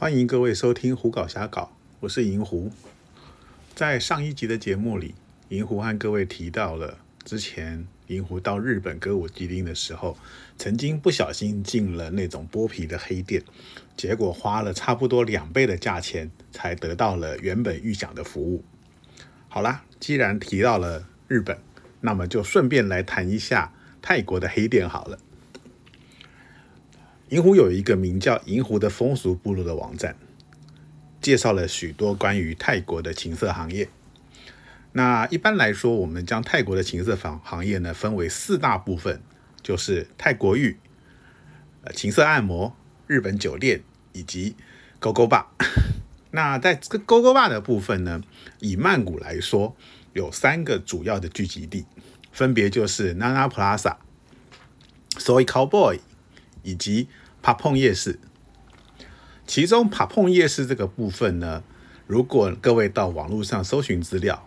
欢迎各位收听《胡搞瞎搞》，我是银狐。在上一集的节目里，银狐和各位提到了之前银狐到日本歌舞伎町的时候，曾经不小心进了那种剥皮的黑店，结果花了差不多两倍的价钱才得到了原本预想的服务。好啦，既然提到了日本，那么就顺便来谈一下泰国的黑店好了。银湖有一个名叫“银湖”的风俗部落的网站，介绍了许多关于泰国的情色行业。那一般来说，我们将泰国的情色房行业呢分为四大部分，就是泰国浴、呃情色按摩、日本酒店以及勾勾吧。那在这个勾勾吧的部分呢，以曼谷来说，有三个主要的聚集地，分别就是 Nana Plaza、Soy Cowboy 以及帕碰夜市，其中帕碰夜市这个部分呢，如果各位到网络上搜寻资料，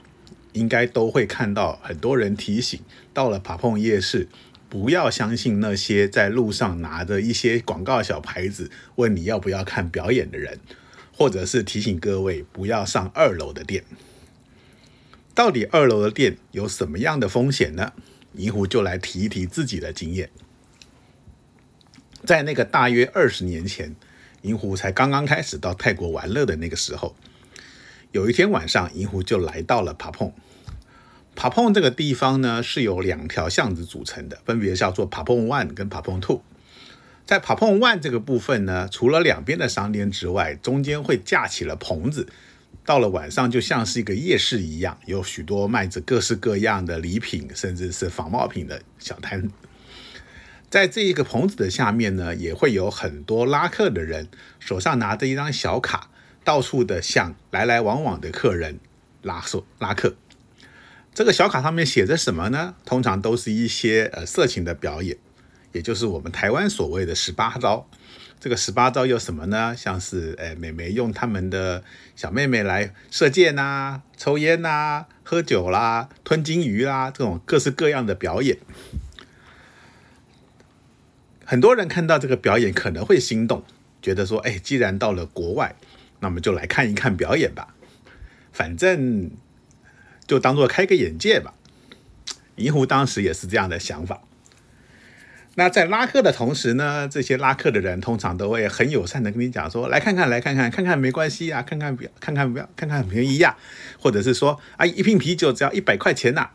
应该都会看到很多人提醒，到了帕碰夜市，不要相信那些在路上拿着一些广告小牌子问你要不要看表演的人，或者是提醒各位不要上二楼的店。到底二楼的店有什么样的风险呢？银狐就来提一提自己的经验。在那个大约二十年前，银狐才刚刚开始到泰国玩乐的那个时候，有一天晚上，银狐就来到了帕碰。帕碰这个地方呢，是由两条巷子组成的，分别叫做帕碰 One 跟帕碰 Two。在帕碰 One 这个部分呢，除了两边的商店之外，中间会架起了棚子，到了晚上就像是一个夜市一样，有许多卖着各式各样的礼品，甚至是仿冒品的小摊。在这一个棚子的下面呢，也会有很多拉客的人，手上拿着一张小卡，到处的向来来往往的客人拉手拉客。这个小卡上面写着什么呢？通常都是一些呃色情的表演，也就是我们台湾所谓的十八招。这个十八招有什么呢？像是呃美眉用他们的小妹妹来射箭呐、抽烟呐、喝酒啦、吞金鱼啦，这种各式各样的表演。很多人看到这个表演可能会心动，觉得说：“哎，既然到了国外，那么就来看一看表演吧，反正就当做开个眼界吧。”银狐当时也是这样的想法。那在拉客的同时呢，这些拉客的人通常都会很友善的跟你讲说：“来看看，来看看，看看没关系啊，看看表，看看表，看看很便宜呀。”或者是说：“啊，一瓶啤酒只要一百块钱呐。”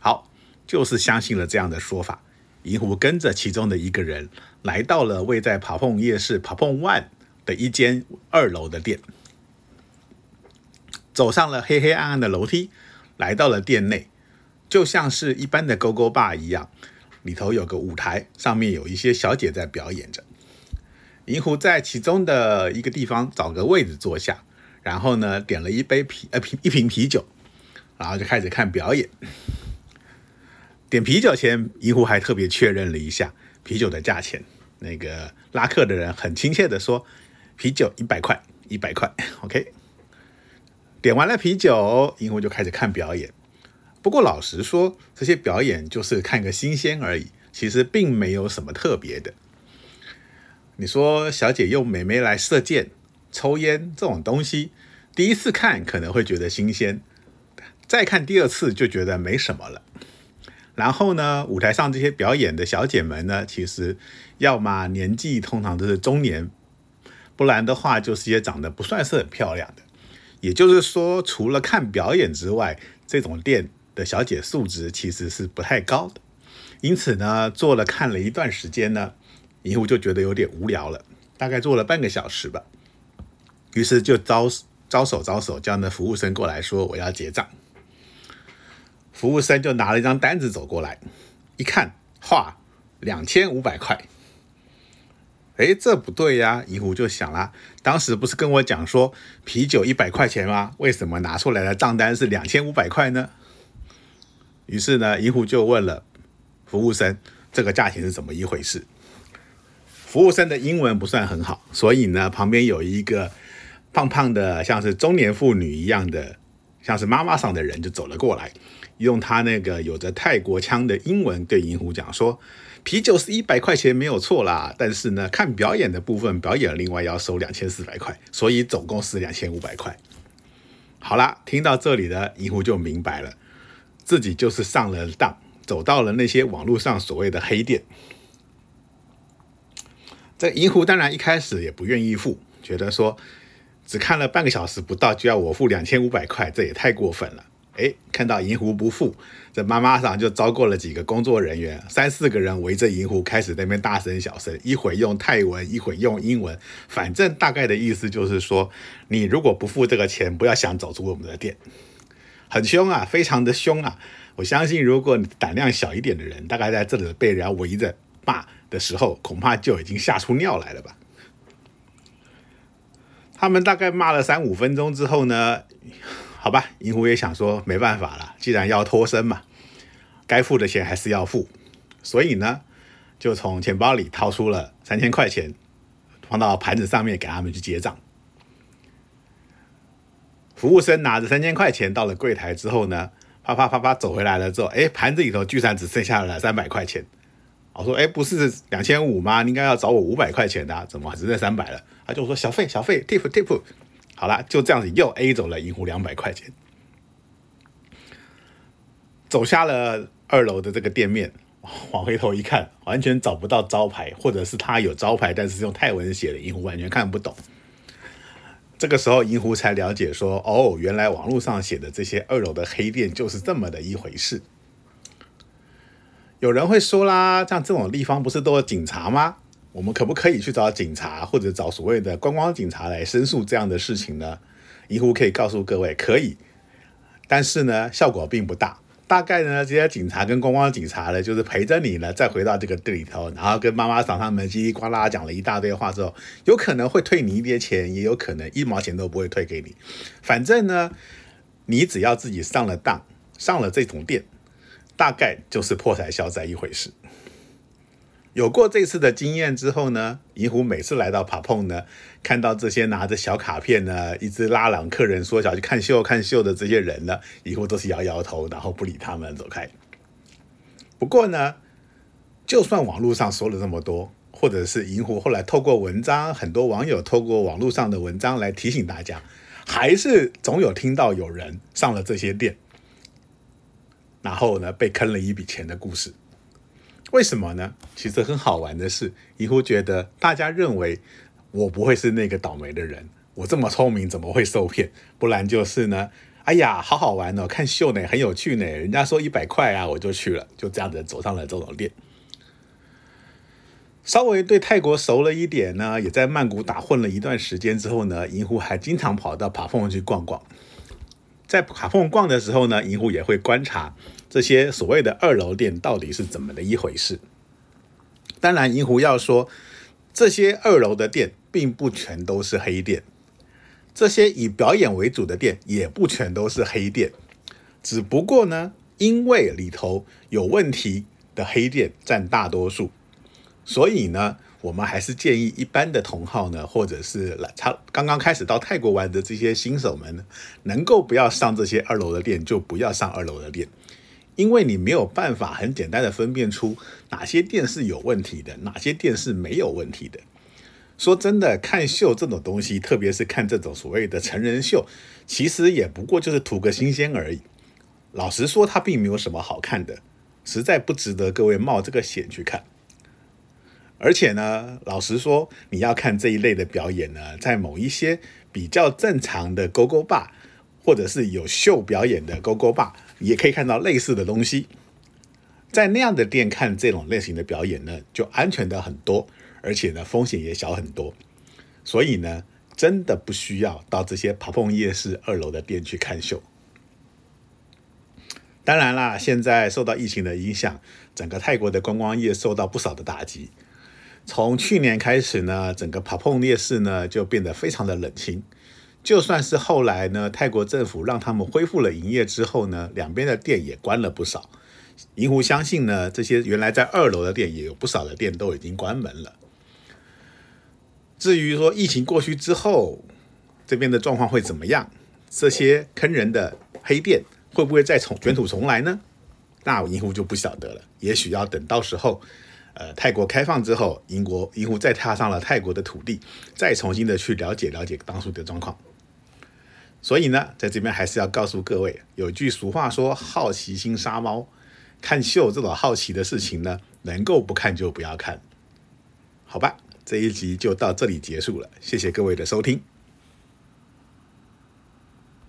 好，就是相信了这样的说法。银狐跟着其中的一个人来到了位在爬碰夜市爬碰 One 的一间二楼的店，走上了黑黑暗暗的楼梯，来到了店内，就像是一般的勾勾吧一样，里头有个舞台，上面有一些小姐在表演着。银狐在其中的一个地方找个位置坐下，然后呢点了一杯啤呃啤一瓶啤酒，然后就开始看表演。点啤酒前，银狐还特别确认了一下啤酒的价钱。那个拉客的人很亲切的说：“啤酒一百块，一百块。”OK。点完了啤酒，银狐就开始看表演。不过老实说，这些表演就是看个新鲜而已，其实并没有什么特别的。你说小姐用美眉来射箭、抽烟这种东西，第一次看可能会觉得新鲜，再看第二次就觉得没什么了。然后呢，舞台上这些表演的小姐们呢，其实要么年纪通常都是中年，不然的话就是些长得不算是很漂亮的。也就是说，除了看表演之外，这种店的小姐素质其实是不太高的。因此呢，做了看了一段时间呢，银狐就觉得有点无聊了，大概做了半个小时吧。于是就招招手招手叫那服务生过来说：“我要结账。”服务生就拿了一张单子走过来，一看，画两千五百块。哎，这不对呀！银狐就想了，当时不是跟我讲说啤酒一百块钱吗？为什么拿出来的账单是两千五百块呢？于是呢，银狐就问了服务生，这个价钱是怎么一回事？服务生的英文不算很好，所以呢，旁边有一个胖胖的，像是中年妇女一样的。像是妈妈桑的人就走了过来，用他那个有着泰国腔的英文对银狐讲说：“啤酒是一百块钱没有错啦，但是呢，看表演的部分，表演另外要收两千四百块，所以总共是两千五百块。”好啦，听到这里的银狐就明白了，自己就是上了当，走到了那些网络上所谓的黑店。这银狐当然一开始也不愿意付，觉得说只看了半个小时不到就要我付两千五百块，这也太过分了。哎，看到银狐不付，这妈妈桑就招过了几个工作人员，三四个人围着银狐开始那边大声小声，一会用泰文，一会用英文，反正大概的意思就是说，你如果不付这个钱，不要想走出我们的店。很凶啊，非常的凶啊！我相信，如果你胆量小一点的人，大概在这里被人家围着骂。的时候，恐怕就已经吓出尿来了吧？他们大概骂了三五分钟之后呢，好吧，银狐也想说没办法了，既然要脱身嘛，该付的钱还是要付，所以呢，就从钱包里掏出了三千块钱，放到盘子上面给他们去结账。服务生拿着三千块钱到了柜台之后呢，啪啪啪啪走回来了之后，哎，盘子里头居然只剩下了三百块钱。我说：“哎，不是两千五吗？你应该要找我五百块钱的，怎么只剩三百了？”他就说：“小费，小费，tip tip。”好了，就这样子又 A 走了银狐两百块钱。走下了二楼的这个店面，往回头一看，完全找不到招牌，或者是他有招牌，但是用泰文写的，银狐完全看不懂。这个时候，银狐才了解说：“哦，原来网络上写的这些二楼的黑店就是这么的一回事。”有人会说啦，像这种地方不是都有警察吗？我们可不可以去找警察，或者找所谓的观光警察来申诉这样的事情呢？银狐可以告诉各位，可以，但是呢，效果并不大。大概呢，这些警察跟观光警察呢，就是陪着你呢，再回到这个店里头，然后跟妈妈桑他们叽里呱啦讲了一大堆话之后，有可能会退你一点钱，也有可能一毛钱都不会退给你。反正呢，你只要自己上了当，上了这种店。大概就是破财消灾一回事。有过这次的经验之后呢，银狐每次来到帕碰呢，看到这些拿着小卡片呢，一直拉拢客人说想去看秀看秀的这些人呢，银狐都是摇摇头，然后不理他们走开。不过呢，就算网络上说了这么多，或者是银狐后来透过文章，很多网友透过网络上的文章来提醒大家，还是总有听到有人上了这些店。然后呢，被坑了一笔钱的故事，为什么呢？其实很好玩的是，银狐觉得大家认为我不会是那个倒霉的人，我这么聪明怎么会受骗？不然就是呢，哎呀，好好玩哦，看秀呢，很有趣呢，人家说一百块啊，我就去了，就这样子走上了这种店。稍微对泰国熟了一点呢，也在曼谷打混了一段时间之后呢，银狐还经常跑到帕凤去逛逛。在卡缝逛的时候呢，银狐也会观察这些所谓的二楼店到底是怎么的一回事。当然，银狐要说这些二楼的店并不全都是黑店，这些以表演为主的店也不全都是黑店，只不过呢，因为里头有问题的黑店占大多数，所以呢。我们还是建议一般的同号呢，或者是来他刚刚开始到泰国玩的这些新手们，能够不要上这些二楼的店，就不要上二楼的店，因为你没有办法很简单的分辨出哪些店是有问题的，哪些店是没有问题的。说真的，看秀这种东西，特别是看这种所谓的成人秀，其实也不过就是图个新鲜而已。老实说，它并没有什么好看的，实在不值得各位冒这个险去看。而且呢，老实说，你要看这一类的表演呢，在某一些比较正常的勾勾坝，或者是有秀表演的勾勾坝，也可以看到类似的东西。在那样的店看这种类型的表演呢，就安全的很多，而且呢，风险也小很多。所以呢，真的不需要到这些跑碰夜市二楼的店去看秀。当然啦，现在受到疫情的影响，整个泰国的观光业受到不少的打击。从去年开始呢，整个帕碰夜市呢就变得非常的冷清。就算是后来呢，泰国政府让他们恢复了营业之后呢，两边的店也关了不少。银狐相信呢，这些原来在二楼的店也有不少的店都已经关门了。至于说疫情过去之后，这边的状况会怎么样？这些坑人的黑店会不会再重卷土重来呢？那银狐就不晓得了，也许要等到时候，呃，泰国开放之后，英国银狐再踏上了泰国的土地，再重新的去了解了解当初的状况。所以呢，在这边还是要告诉各位，有句俗话说“好奇心杀猫”，看秀这种好奇的事情呢，能够不看就不要看，好吧？这一集就到这里结束了，谢谢各位的收听。